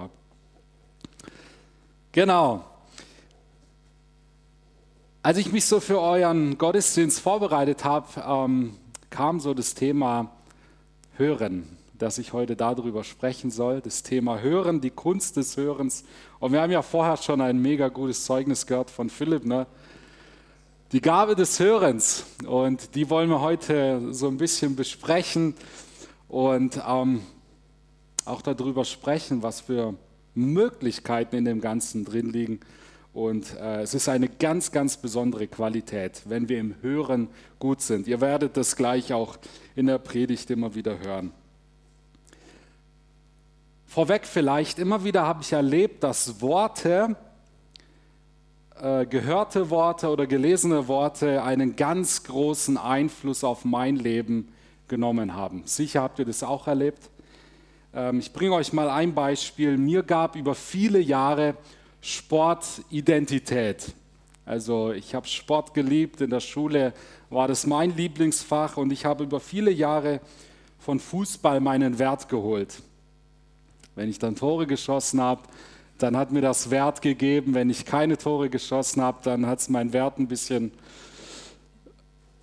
habe. Genau. Als ich mich so für euren Gottesdienst vorbereitet habe, ähm, kam so das Thema Hören, dass ich heute darüber sprechen soll. Das Thema Hören, die Kunst des Hörens. Und wir haben ja vorher schon ein mega gutes Zeugnis gehört von Philipp, ne? Die Gabe des Hörens. Und die wollen wir heute so ein bisschen besprechen und ähm, auch darüber sprechen, was für Möglichkeiten in dem Ganzen drin liegen und äh, es ist eine ganz, ganz besondere Qualität, wenn wir im Hören gut sind. Ihr werdet das gleich auch in der Predigt immer wieder hören. Vorweg vielleicht, immer wieder habe ich erlebt, dass Worte, äh, gehörte Worte oder gelesene Worte einen ganz großen Einfluss auf mein Leben genommen haben. Sicher habt ihr das auch erlebt. Ähm, ich bringe euch mal ein Beispiel. Mir gab über viele Jahre Sportidentität. Also ich habe Sport geliebt, in der Schule war das mein Lieblingsfach und ich habe über viele Jahre von Fußball meinen Wert geholt. Wenn ich dann Tore geschossen habe, dann hat mir das Wert gegeben. Wenn ich keine Tore geschossen habe, dann hat es meinen Wert ein bisschen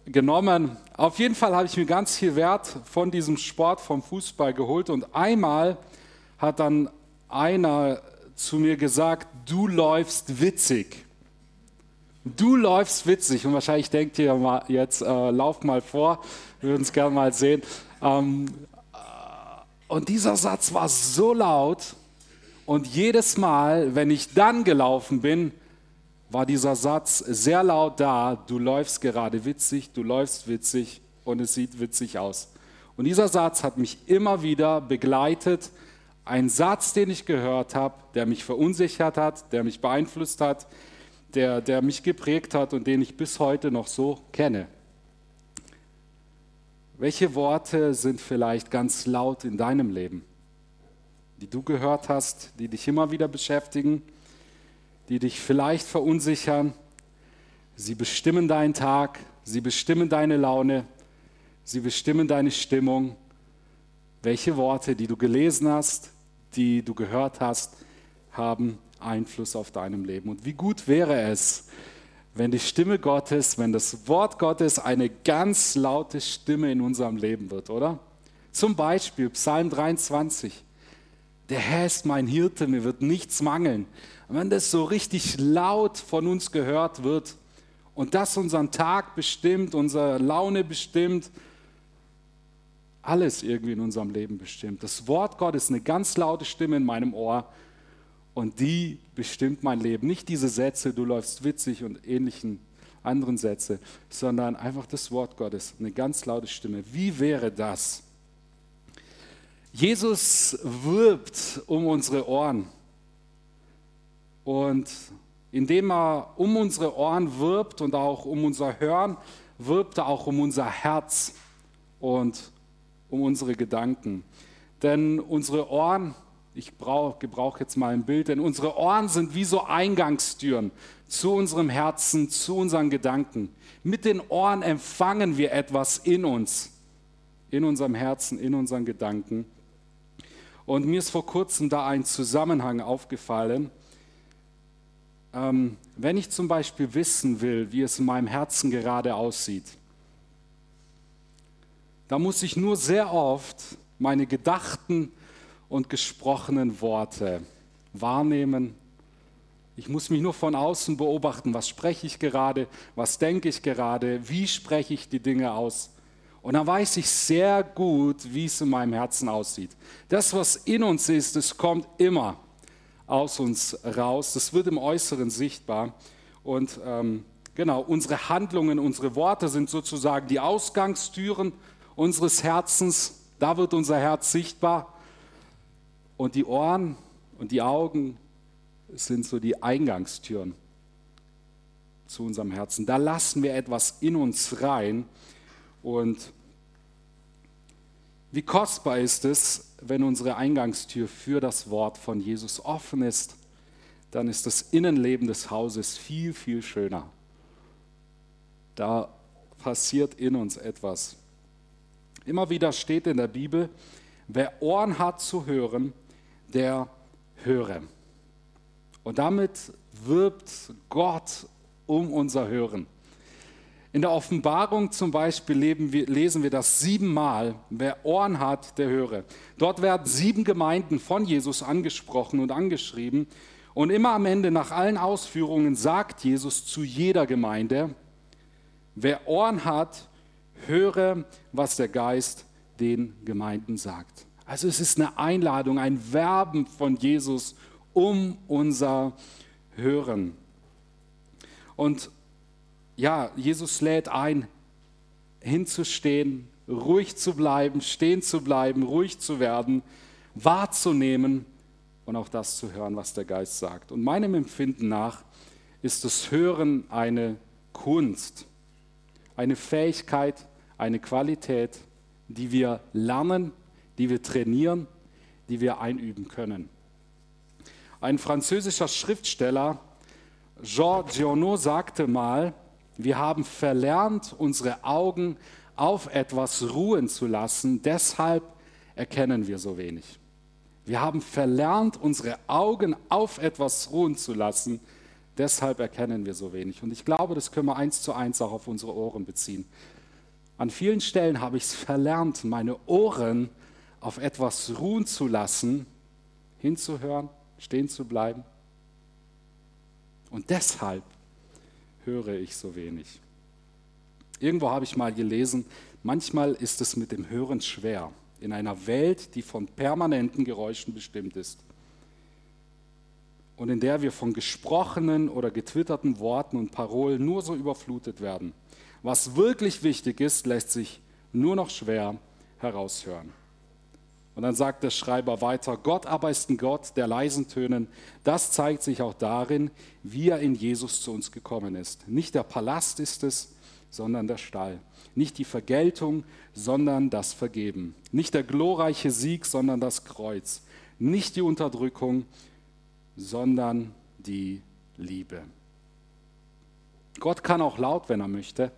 genommen. Auf jeden Fall habe ich mir ganz viel Wert von diesem Sport, vom Fußball geholt und einmal hat dann einer zu mir gesagt, du läufst witzig. Du läufst witzig. Und wahrscheinlich denkt ihr mal jetzt, äh, lauf mal vor, wir würden es gerne mal sehen. Ähm, äh, und dieser Satz war so laut. Und jedes Mal, wenn ich dann gelaufen bin, war dieser Satz sehr laut da. Du läufst gerade witzig, du läufst witzig und es sieht witzig aus. Und dieser Satz hat mich immer wieder begleitet ein Satz, den ich gehört habe, der mich verunsichert hat, der mich beeinflusst hat, der, der mich geprägt hat und den ich bis heute noch so kenne. Welche Worte sind vielleicht ganz laut in deinem Leben, die du gehört hast, die dich immer wieder beschäftigen, die dich vielleicht verunsichern? Sie bestimmen deinen Tag, sie bestimmen deine Laune, sie bestimmen deine Stimmung. Welche Worte, die du gelesen hast, die du gehört hast, haben Einfluss auf deinem Leben. Und wie gut wäre es, wenn die Stimme Gottes, wenn das Wort Gottes eine ganz laute Stimme in unserem Leben wird, oder? Zum Beispiel Psalm 23. Der Herr ist mein Hirte, mir wird nichts mangeln. Und wenn das so richtig laut von uns gehört wird und das unseren Tag bestimmt, unsere Laune bestimmt, alles irgendwie in unserem Leben bestimmt. Das Wort Gottes ist eine ganz laute Stimme in meinem Ohr und die bestimmt mein Leben. Nicht diese Sätze, du läufst witzig und ähnlichen anderen Sätze, sondern einfach das Wort Gottes, eine ganz laute Stimme. Wie wäre das? Jesus wirbt um unsere Ohren. Und indem er um unsere Ohren wirbt und auch um unser Hören, wirbt er auch um unser Herz. Und um unsere Gedanken. Denn unsere Ohren, ich gebrauche jetzt mal ein Bild, denn unsere Ohren sind wie so Eingangstüren zu unserem Herzen, zu unseren Gedanken. Mit den Ohren empfangen wir etwas in uns, in unserem Herzen, in unseren Gedanken. Und mir ist vor kurzem da ein Zusammenhang aufgefallen. Ähm, wenn ich zum Beispiel wissen will, wie es in meinem Herzen gerade aussieht, da muss ich nur sehr oft meine gedachten und gesprochenen Worte wahrnehmen. Ich muss mich nur von außen beobachten, was spreche ich gerade, was denke ich gerade, wie spreche ich die Dinge aus. Und dann weiß ich sehr gut, wie es in meinem Herzen aussieht. Das, was in uns ist, das kommt immer aus uns raus. Das wird im Äußeren sichtbar. Und ähm, genau, unsere Handlungen, unsere Worte sind sozusagen die Ausgangstüren unseres Herzens, da wird unser Herz sichtbar. Und die Ohren und die Augen sind so die Eingangstüren zu unserem Herzen. Da lassen wir etwas in uns rein. Und wie kostbar ist es, wenn unsere Eingangstür für das Wort von Jesus offen ist, dann ist das Innenleben des Hauses viel, viel schöner. Da passiert in uns etwas. Immer wieder steht in der Bibel, wer Ohren hat zu hören, der höre. Und damit wirbt Gott um unser Hören. In der Offenbarung zum Beispiel wir, lesen wir das siebenmal, wer Ohren hat, der höre. Dort werden sieben Gemeinden von Jesus angesprochen und angeschrieben. Und immer am Ende, nach allen Ausführungen, sagt Jesus zu jeder Gemeinde, wer Ohren hat, höre, was der Geist den Gemeinden sagt. Also es ist eine Einladung, ein Werben von Jesus um unser Hören. Und ja, Jesus lädt ein, hinzustehen, ruhig zu bleiben, stehen zu bleiben, ruhig zu werden, wahrzunehmen und auch das zu hören, was der Geist sagt. Und meinem Empfinden nach ist das Hören eine Kunst, eine Fähigkeit, eine Qualität, die wir lernen, die wir trainieren, die wir einüben können. Ein französischer Schriftsteller, Jean Giono, sagte mal, wir haben verlernt, unsere Augen auf etwas ruhen zu lassen, deshalb erkennen wir so wenig. Wir haben verlernt, unsere Augen auf etwas ruhen zu lassen, deshalb erkennen wir so wenig. Und ich glaube, das können wir eins zu eins auch auf unsere Ohren beziehen. An vielen Stellen habe ich es verlernt, meine Ohren auf etwas ruhen zu lassen, hinzuhören, stehen zu bleiben. Und deshalb höre ich so wenig. Irgendwo habe ich mal gelesen, manchmal ist es mit dem Hören schwer in einer Welt, die von permanenten Geräuschen bestimmt ist und in der wir von gesprochenen oder getwitterten Worten und Parolen nur so überflutet werden. Was wirklich wichtig ist, lässt sich nur noch schwer heraushören. Und dann sagt der Schreiber weiter, Gott aber ist ein Gott der leisen Tönen. Das zeigt sich auch darin, wie er in Jesus zu uns gekommen ist. Nicht der Palast ist es, sondern der Stall. Nicht die Vergeltung, sondern das Vergeben. Nicht der glorreiche Sieg, sondern das Kreuz. Nicht die Unterdrückung, sondern die Liebe. Gott kann auch laut, wenn er möchte.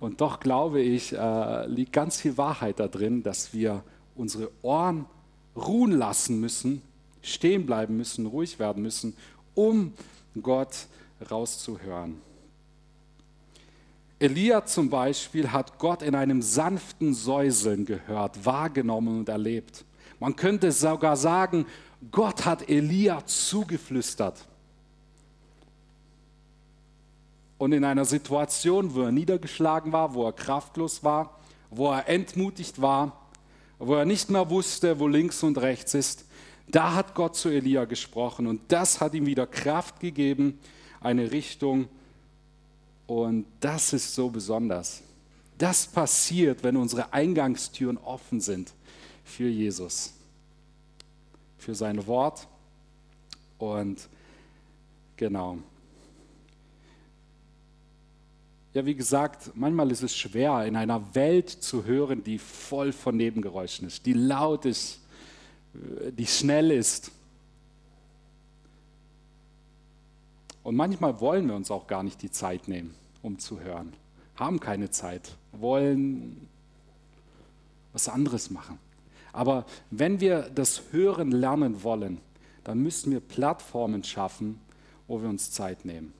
Und doch glaube ich, äh, liegt ganz viel Wahrheit da drin, dass wir unsere Ohren ruhen lassen müssen, stehen bleiben müssen, ruhig werden müssen, um Gott rauszuhören. Elia zum Beispiel hat Gott in einem sanften Säuseln gehört, wahrgenommen und erlebt. Man könnte sogar sagen, Gott hat Elia zugeflüstert. Und in einer Situation, wo er niedergeschlagen war, wo er kraftlos war, wo er entmutigt war, wo er nicht mehr wusste, wo links und rechts ist, da hat Gott zu Elia gesprochen und das hat ihm wieder Kraft gegeben, eine Richtung. Und das ist so besonders. Das passiert, wenn unsere Eingangstüren offen sind für Jesus, für sein Wort. Und genau. Ja, wie gesagt, manchmal ist es schwer, in einer Welt zu hören, die voll von Nebengeräuschen ist, die laut ist, die schnell ist. Und manchmal wollen wir uns auch gar nicht die Zeit nehmen, um zu hören, haben keine Zeit, wollen was anderes machen. Aber wenn wir das Hören lernen wollen, dann müssen wir Plattformen schaffen, wo wir uns Zeit nehmen.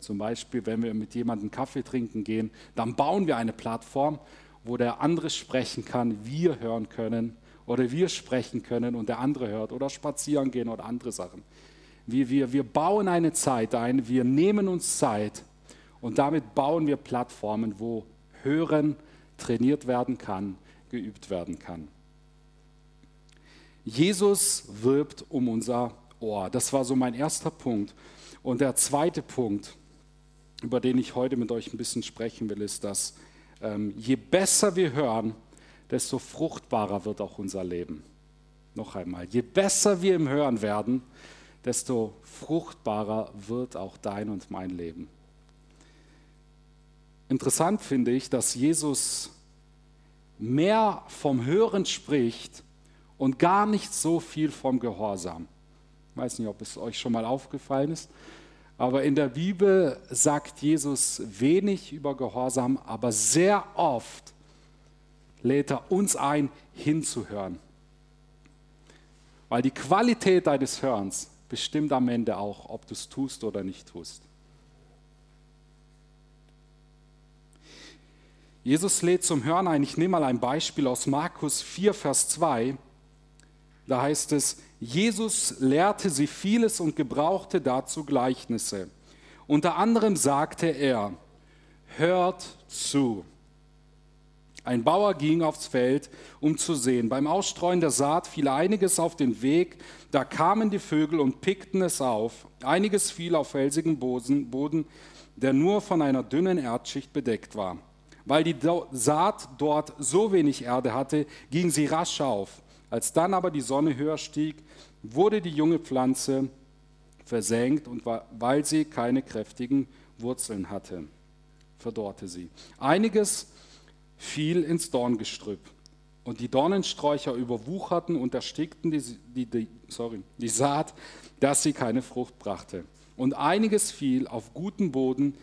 Zum Beispiel, wenn wir mit jemandem Kaffee trinken gehen, dann bauen wir eine Plattform, wo der andere sprechen kann, wir hören können oder wir sprechen können und der andere hört oder spazieren gehen oder andere Sachen. Wir, wir, wir bauen eine Zeit ein, wir nehmen uns Zeit und damit bauen wir Plattformen, wo Hören trainiert werden kann, geübt werden kann. Jesus wirbt um unser Ohr. Das war so mein erster Punkt. Und der zweite Punkt, über den ich heute mit euch ein bisschen sprechen will, ist, dass ähm, je besser wir hören, desto fruchtbarer wird auch unser Leben. Noch einmal, je besser wir im Hören werden, desto fruchtbarer wird auch dein und mein Leben. Interessant finde ich, dass Jesus mehr vom Hören spricht und gar nicht so viel vom Gehorsam. Ich weiß nicht, ob es euch schon mal aufgefallen ist, aber in der Bibel sagt Jesus wenig über Gehorsam, aber sehr oft lädt er uns ein, hinzuhören. Weil die Qualität deines Hörens bestimmt am Ende auch, ob du es tust oder nicht tust. Jesus lädt zum Hören ein. Ich nehme mal ein Beispiel aus Markus 4, Vers 2. Da heißt es, Jesus lehrte sie vieles und gebrauchte dazu Gleichnisse. Unter anderem sagte er, hört zu. Ein Bauer ging aufs Feld, um zu sehen. Beim Ausstreuen der Saat fiel einiges auf den Weg, da kamen die Vögel und pickten es auf. Einiges fiel auf felsigen Boden, der nur von einer dünnen Erdschicht bedeckt war. Weil die Saat dort so wenig Erde hatte, ging sie rasch auf. Als dann aber die Sonne höher stieg, wurde die junge Pflanze versenkt und weil sie keine kräftigen Wurzeln hatte, verdorrte sie. Einiges fiel ins Dorngestrüpp und die Dornensträucher überwucherten und erstickten die, die, die, sorry, die Saat, dass sie keine Frucht brachte. Und einiges fiel auf guten Boden,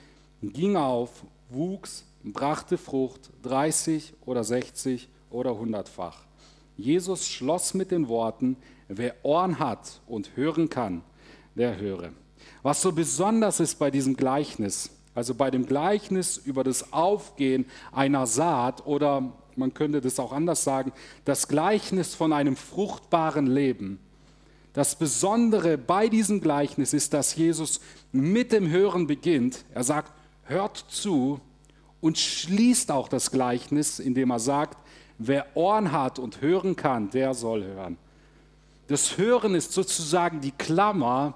ging auf, wuchs brachte Frucht 30 oder 60 oder hundertfach. Jesus schloss mit den Worten, wer Ohren hat und hören kann, der höre. Was so besonders ist bei diesem Gleichnis, also bei dem Gleichnis über das Aufgehen einer Saat oder man könnte das auch anders sagen, das Gleichnis von einem fruchtbaren Leben. Das Besondere bei diesem Gleichnis ist, dass Jesus mit dem Hören beginnt. Er sagt, hört zu und schließt auch das Gleichnis, indem er sagt, wer Ohren hat und hören kann, der soll hören. Das Hören ist sozusagen die Klammer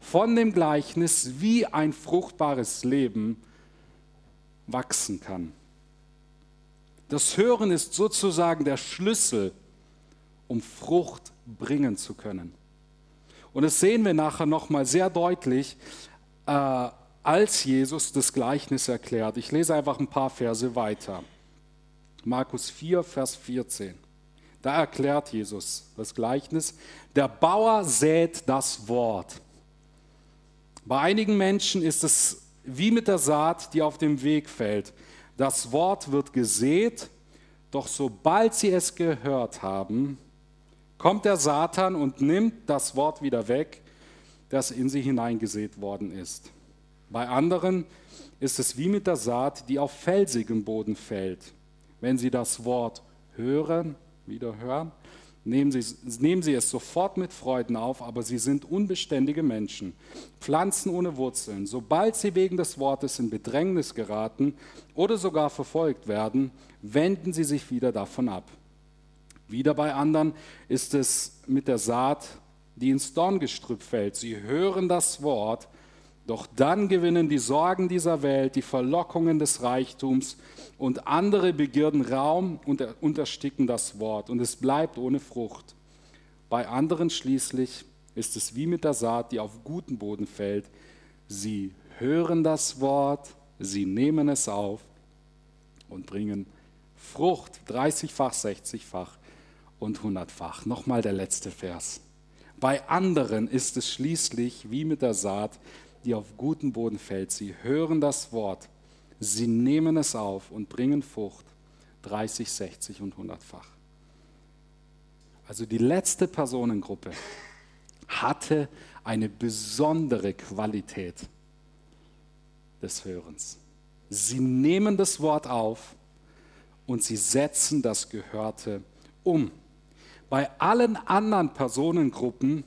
von dem Gleichnis, wie ein fruchtbares Leben wachsen kann. Das Hören ist sozusagen der Schlüssel, um Frucht bringen zu können. Und das sehen wir nachher nochmal sehr deutlich, äh, als Jesus das Gleichnis erklärt. Ich lese einfach ein paar Verse weiter. Markus 4, Vers 14. Da erklärt Jesus das Gleichnis. Der Bauer sät das Wort. Bei einigen Menschen ist es wie mit der Saat, die auf dem Weg fällt. Das Wort wird gesät, doch sobald sie es gehört haben, kommt der Satan und nimmt das Wort wieder weg, das in sie hineingesät worden ist. Bei anderen ist es wie mit der Saat, die auf felsigem Boden fällt. Wenn sie das Wort hören, wieder hören, nehmen sie, nehmen sie es sofort mit Freuden auf, aber sie sind unbeständige Menschen, Pflanzen ohne Wurzeln. Sobald sie wegen des Wortes in Bedrängnis geraten oder sogar verfolgt werden, wenden sie sich wieder davon ab. Wieder bei anderen ist es mit der Saat, die ins Dorngestrüpp fällt. Sie hören das Wort, doch dann gewinnen die Sorgen dieser Welt, die Verlockungen des Reichtums und andere Begierden Raum und untersticken das Wort und es bleibt ohne Frucht. Bei anderen schließlich ist es wie mit der Saat, die auf guten Boden fällt. Sie hören das Wort, sie nehmen es auf und bringen Frucht, 30-fach, 60-fach und 100-fach. Nochmal der letzte Vers. Bei anderen ist es schließlich wie mit der Saat, die auf guten Boden fällt. Sie hören das Wort, sie nehmen es auf und bringen Frucht 30, 60 und 100-fach. Also die letzte Personengruppe hatte eine besondere Qualität des Hörens. Sie nehmen das Wort auf und sie setzen das Gehörte um. Bei allen anderen Personengruppen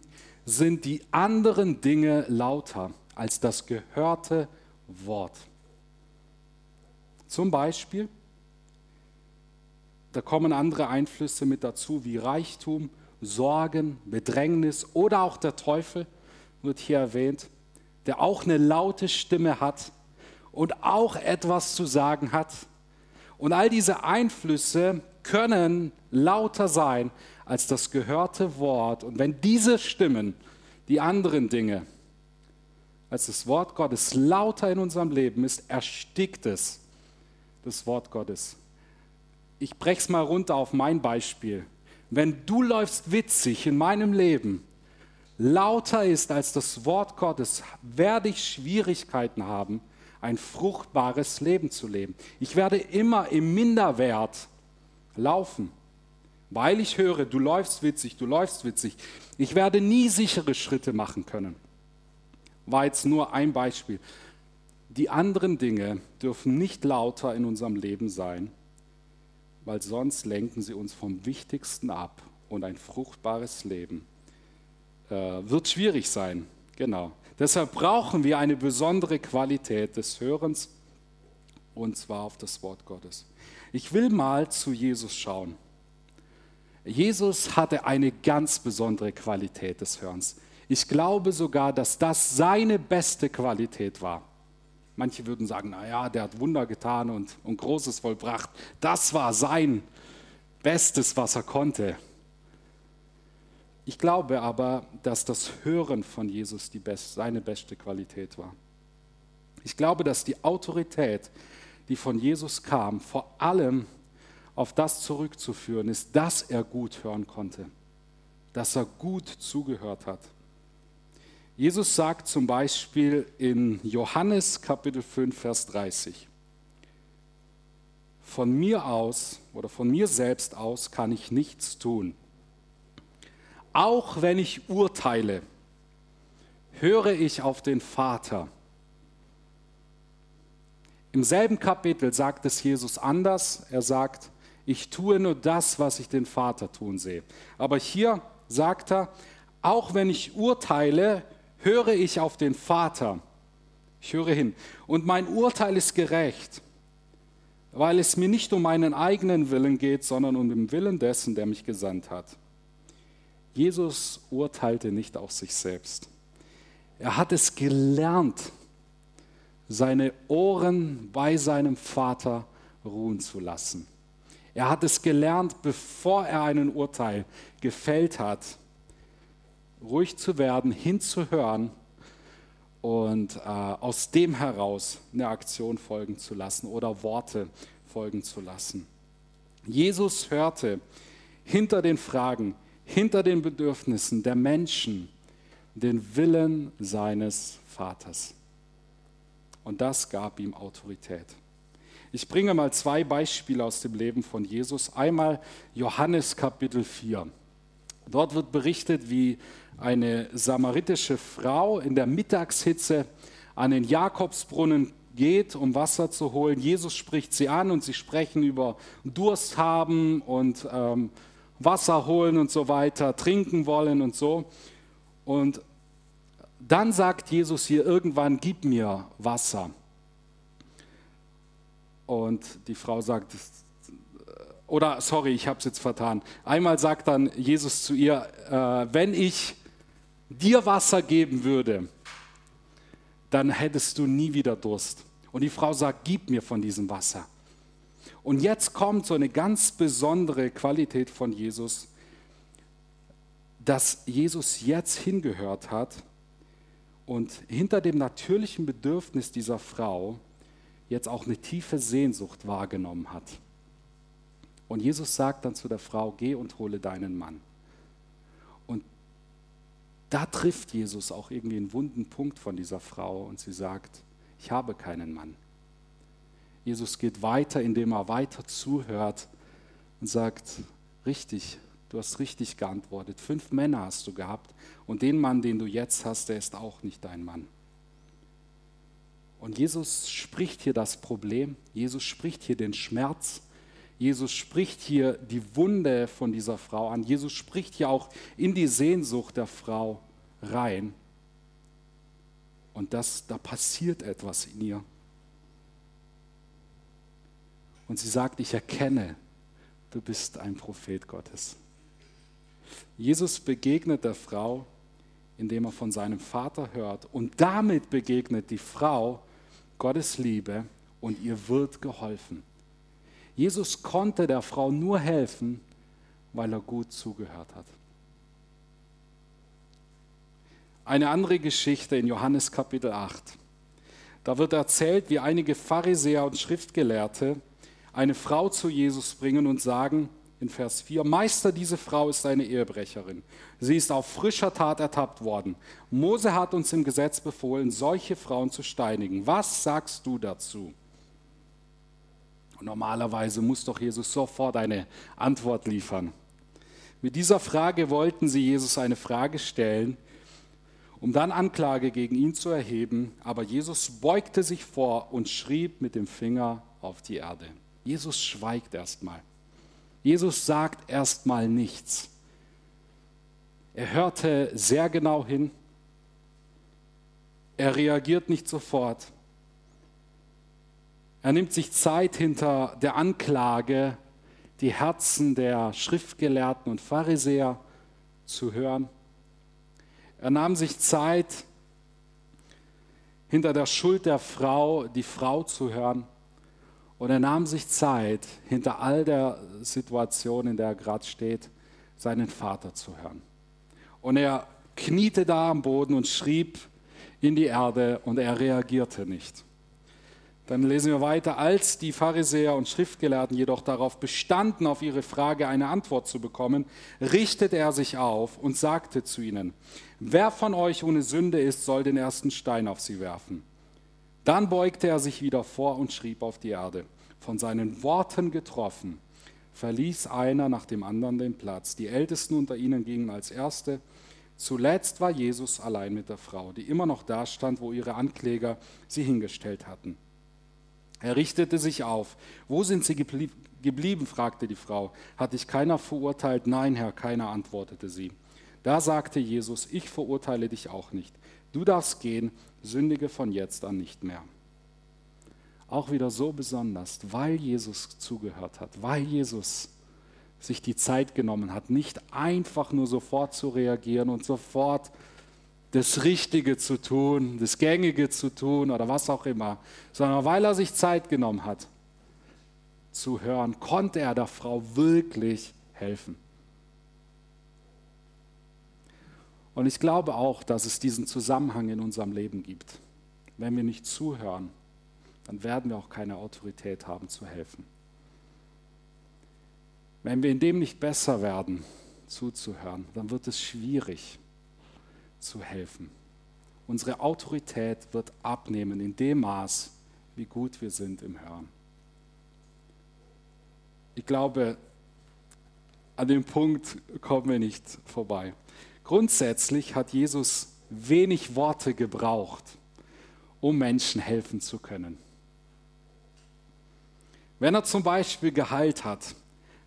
sind die anderen Dinge lauter als das gehörte Wort. Zum Beispiel, da kommen andere Einflüsse mit dazu, wie Reichtum, Sorgen, Bedrängnis oder auch der Teufel, wird hier erwähnt, der auch eine laute Stimme hat und auch etwas zu sagen hat. Und all diese Einflüsse können lauter sein als das gehörte Wort. Und wenn diese Stimmen, die anderen Dinge, als das Wort Gottes lauter in unserem Leben ist, erstickt es das Wort Gottes. Ich breche es mal runter auf mein Beispiel. Wenn du läufst witzig in meinem Leben, lauter ist als das Wort Gottes, werde ich Schwierigkeiten haben, ein fruchtbares Leben zu leben. Ich werde immer im Minderwert laufen, weil ich höre, du läufst witzig, du läufst witzig. Ich werde nie sichere Schritte machen können. War jetzt nur ein Beispiel. Die anderen Dinge dürfen nicht lauter in unserem Leben sein, weil sonst lenken sie uns vom Wichtigsten ab und ein fruchtbares Leben äh, wird schwierig sein. Genau. Deshalb brauchen wir eine besondere Qualität des Hörens und zwar auf das Wort Gottes. Ich will mal zu Jesus schauen. Jesus hatte eine ganz besondere Qualität des Hörens. Ich glaube sogar, dass das seine beste Qualität war. Manche würden sagen, naja, der hat Wunder getan und, und Großes vollbracht. Das war sein Bestes, was er konnte. Ich glaube aber, dass das Hören von Jesus best, seine beste Qualität war. Ich glaube, dass die Autorität, die von Jesus kam, vor allem auf das zurückzuführen ist, dass er gut hören konnte, dass er gut zugehört hat. Jesus sagt zum Beispiel in Johannes Kapitel 5, Vers 30, von mir aus oder von mir selbst aus kann ich nichts tun. Auch wenn ich urteile, höre ich auf den Vater. Im selben Kapitel sagt es Jesus anders. Er sagt, ich tue nur das, was ich den Vater tun sehe. Aber hier sagt er, auch wenn ich urteile, höre ich auf den Vater. Ich höre hin. Und mein Urteil ist gerecht, weil es mir nicht um meinen eigenen Willen geht, sondern um den Willen dessen, der mich gesandt hat. Jesus urteilte nicht auf sich selbst. Er hat es gelernt, seine Ohren bei seinem Vater ruhen zu lassen. Er hat es gelernt, bevor er einen Urteil gefällt hat, ruhig zu werden, hinzuhören und äh, aus dem heraus eine Aktion folgen zu lassen oder Worte folgen zu lassen. Jesus hörte hinter den Fragen, hinter den Bedürfnissen der Menschen den Willen seines Vaters. Und das gab ihm Autorität. Ich bringe mal zwei Beispiele aus dem Leben von Jesus. Einmal Johannes Kapitel 4. Dort wird berichtet, wie eine samaritische Frau in der Mittagshitze an den Jakobsbrunnen geht, um Wasser zu holen. Jesus spricht sie an und sie sprechen über Durst haben und ähm, Wasser holen und so weiter, trinken wollen und so. Und dann sagt Jesus hier irgendwann, gib mir Wasser. Und die Frau sagt, oder sorry, ich habe es jetzt vertan. Einmal sagt dann Jesus zu ihr, äh, wenn ich dir Wasser geben würde, dann hättest du nie wieder Durst. Und die Frau sagt, gib mir von diesem Wasser. Und jetzt kommt so eine ganz besondere Qualität von Jesus, dass Jesus jetzt hingehört hat und hinter dem natürlichen Bedürfnis dieser Frau jetzt auch eine tiefe Sehnsucht wahrgenommen hat. Und Jesus sagt dann zu der Frau, geh und hole deinen Mann. Und da trifft Jesus auch irgendwie einen wunden Punkt von dieser Frau und sie sagt, ich habe keinen Mann. Jesus geht weiter, indem er weiter zuhört und sagt, richtig, du hast richtig geantwortet. Fünf Männer hast du gehabt und den Mann, den du jetzt hast, der ist auch nicht dein Mann. Und Jesus spricht hier das Problem, Jesus spricht hier den Schmerz, Jesus spricht hier die Wunde von dieser Frau an, Jesus spricht hier auch in die Sehnsucht der Frau rein. Und das, da passiert etwas in ihr. Und sie sagt, ich erkenne, du bist ein Prophet Gottes. Jesus begegnet der Frau, indem er von seinem Vater hört. Und damit begegnet die Frau Gottes Liebe und ihr wird geholfen. Jesus konnte der Frau nur helfen, weil er gut zugehört hat. Eine andere Geschichte in Johannes Kapitel 8. Da wird erzählt, wie einige Pharisäer und Schriftgelehrte eine Frau zu Jesus bringen und sagen, in Vers 4, Meister, diese Frau ist eine Ehebrecherin. Sie ist auf frischer Tat ertappt worden. Mose hat uns im Gesetz befohlen, solche Frauen zu steinigen. Was sagst du dazu? Und normalerweise muss doch Jesus sofort eine Antwort liefern. Mit dieser Frage wollten sie Jesus eine Frage stellen, um dann Anklage gegen ihn zu erheben. Aber Jesus beugte sich vor und schrieb mit dem Finger auf die Erde. Jesus schweigt erstmal. Jesus sagt erstmal nichts. Er hörte sehr genau hin. Er reagiert nicht sofort. Er nimmt sich Zeit hinter der Anklage, die Herzen der Schriftgelehrten und Pharisäer zu hören. Er nahm sich Zeit, hinter der Schuld der Frau die Frau zu hören. Und er nahm sich Zeit, hinter all der Situation, in der er gerade steht, seinen Vater zu hören. Und er kniete da am Boden und schrieb in die Erde und er reagierte nicht. Dann lesen wir weiter, als die Pharisäer und Schriftgelehrten jedoch darauf bestanden, auf ihre Frage eine Antwort zu bekommen, richtete er sich auf und sagte zu ihnen, wer von euch ohne Sünde ist, soll den ersten Stein auf sie werfen. Dann beugte er sich wieder vor und schrieb auf die Erde. Von seinen Worten getroffen, verließ einer nach dem anderen den Platz. Die Ältesten unter ihnen gingen als Erste. Zuletzt war Jesus allein mit der Frau, die immer noch da stand, wo ihre Ankläger sie hingestellt hatten. Er richtete sich auf. Wo sind sie geblieben? fragte die Frau. Hat dich keiner verurteilt? Nein, Herr, keiner, antwortete sie. Da sagte Jesus, ich verurteile dich auch nicht. Du darfst gehen, sündige von jetzt an nicht mehr. Auch wieder so besonders, weil Jesus zugehört hat, weil Jesus sich die Zeit genommen hat, nicht einfach nur sofort zu reagieren und sofort das Richtige zu tun, das Gängige zu tun oder was auch immer, sondern weil er sich Zeit genommen hat zu hören, konnte er der Frau wirklich helfen. Und ich glaube auch, dass es diesen Zusammenhang in unserem Leben gibt. Wenn wir nicht zuhören, dann werden wir auch keine Autorität haben zu helfen. Wenn wir in dem nicht besser werden, zuzuhören, dann wird es schwierig zu helfen. Unsere Autorität wird abnehmen in dem Maß, wie gut wir sind im Hören. Ich glaube, an dem Punkt kommen wir nicht vorbei. Grundsätzlich hat Jesus wenig Worte gebraucht, um Menschen helfen zu können. Wenn er zum Beispiel geheilt hat,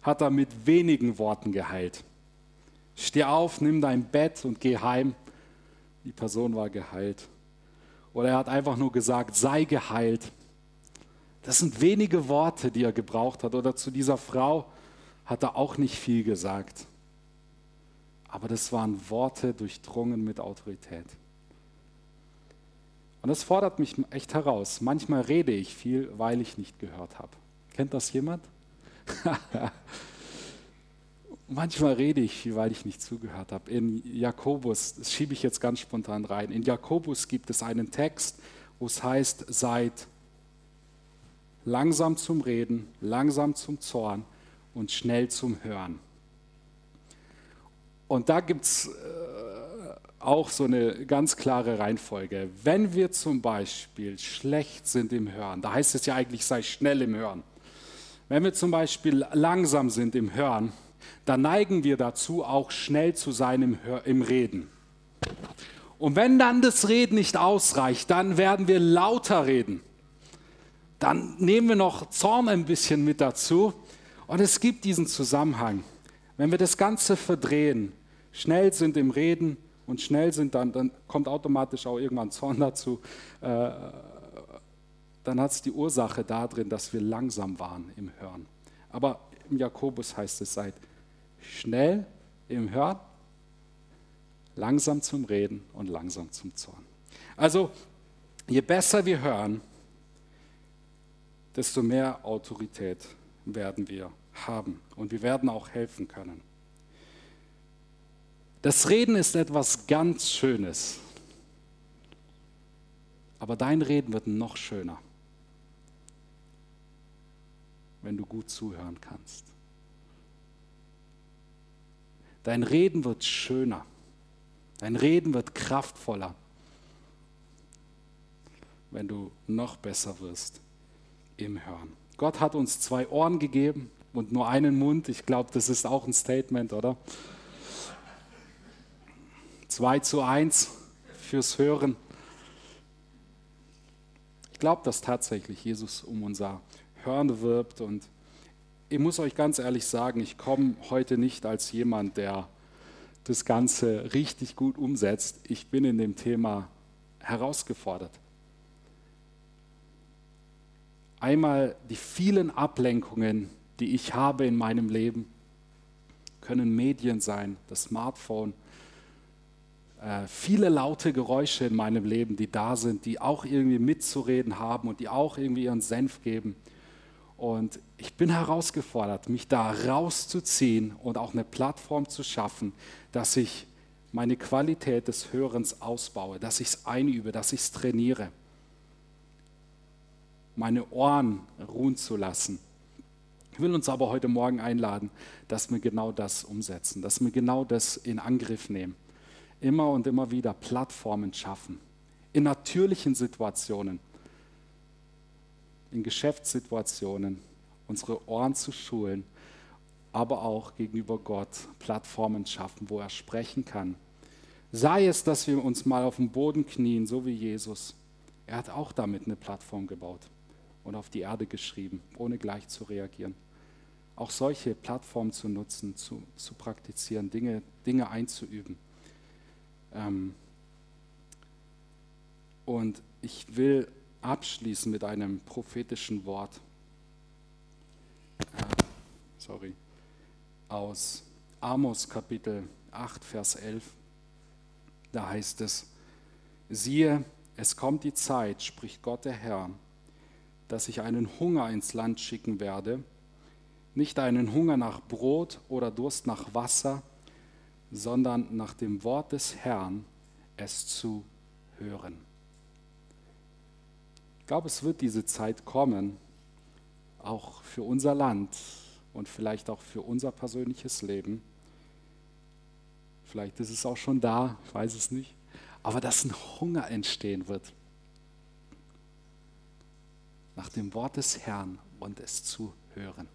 hat er mit wenigen Worten geheilt. Steh auf, nimm dein Bett und geh heim die Person war geheilt. Oder er hat einfach nur gesagt, sei geheilt. Das sind wenige Worte, die er gebraucht hat. Oder zu dieser Frau hat er auch nicht viel gesagt. Aber das waren Worte durchdrungen mit Autorität. Und das fordert mich echt heraus. Manchmal rede ich viel, weil ich nicht gehört habe. Kennt das jemand? Manchmal rede ich weil ich nicht zugehört habe. In Jakobus, das schiebe ich jetzt ganz spontan rein, in Jakobus gibt es einen Text, wo es heißt, seid langsam zum Reden, langsam zum Zorn und schnell zum Hören. Und da gibt es äh, auch so eine ganz klare Reihenfolge. Wenn wir zum Beispiel schlecht sind im Hören, da heißt es ja eigentlich, sei schnell im Hören. Wenn wir zum Beispiel langsam sind im Hören, dann neigen wir dazu, auch schnell zu sein im, im Reden. Und wenn dann das Reden nicht ausreicht, dann werden wir lauter reden. Dann nehmen wir noch Zorn ein bisschen mit dazu. Und es gibt diesen Zusammenhang. Wenn wir das Ganze verdrehen, schnell sind im Reden und schnell sind, dann, dann kommt automatisch auch irgendwann Zorn dazu. Äh, dann hat es die Ursache darin, dass wir langsam waren im Hören. Aber im Jakobus heißt es, seid Schnell im Hören, langsam zum Reden und langsam zum Zorn. Also, je besser wir hören, desto mehr Autorität werden wir haben und wir werden auch helfen können. Das Reden ist etwas ganz Schönes, aber dein Reden wird noch schöner, wenn du gut zuhören kannst. Dein Reden wird schöner. Dein Reden wird kraftvoller, wenn du noch besser wirst im Hören. Gott hat uns zwei Ohren gegeben, und nur einen Mund. Ich glaube, das ist auch ein Statement, oder? 2 zu 1 fürs Hören. Ich glaube, dass tatsächlich Jesus um unser Hören wirbt und ich muss euch ganz ehrlich sagen, ich komme heute nicht als jemand, der das Ganze richtig gut umsetzt. Ich bin in dem Thema herausgefordert. Einmal die vielen Ablenkungen, die ich habe in meinem Leben, können Medien sein, das Smartphone, äh, viele laute Geräusche in meinem Leben, die da sind, die auch irgendwie mitzureden haben und die auch irgendwie ihren Senf geben. Und ich bin herausgefordert, mich da rauszuziehen und auch eine Plattform zu schaffen, dass ich meine Qualität des Hörens ausbaue, dass ich es einübe, dass ich es trainiere. Meine Ohren ruhen zu lassen. Ich will uns aber heute Morgen einladen, dass wir genau das umsetzen, dass wir genau das in Angriff nehmen immer und immer wieder Plattformen schaffen. In natürlichen Situationen, in Geschäftssituationen, unsere Ohren zu schulen, aber auch gegenüber Gott Plattformen schaffen, wo er sprechen kann. Sei es, dass wir uns mal auf den Boden knien, so wie Jesus. Er hat auch damit eine Plattform gebaut und auf die Erde geschrieben, ohne gleich zu reagieren. Auch solche Plattformen zu nutzen, zu, zu praktizieren, Dinge, Dinge einzuüben. Ähm, und ich will abschließen mit einem prophetischen Wort. Äh, sorry. Aus Amos Kapitel 8, Vers 11. Da heißt es, siehe, es kommt die Zeit, spricht Gott der Herr, dass ich einen Hunger ins Land schicken werde, nicht einen Hunger nach Brot oder Durst nach Wasser, sondern nach dem Wort des Herrn es zu hören. Glaube, es wird diese Zeit kommen, auch für unser Land und vielleicht auch für unser persönliches Leben. Vielleicht ist es auch schon da, ich weiß es nicht. Aber dass ein Hunger entstehen wird nach dem Wort des Herrn und es zu hören.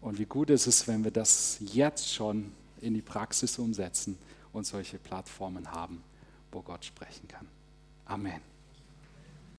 Und wie gut ist es, wenn wir das jetzt schon in die Praxis umsetzen und solche Plattformen haben, wo Gott sprechen kann. Amen.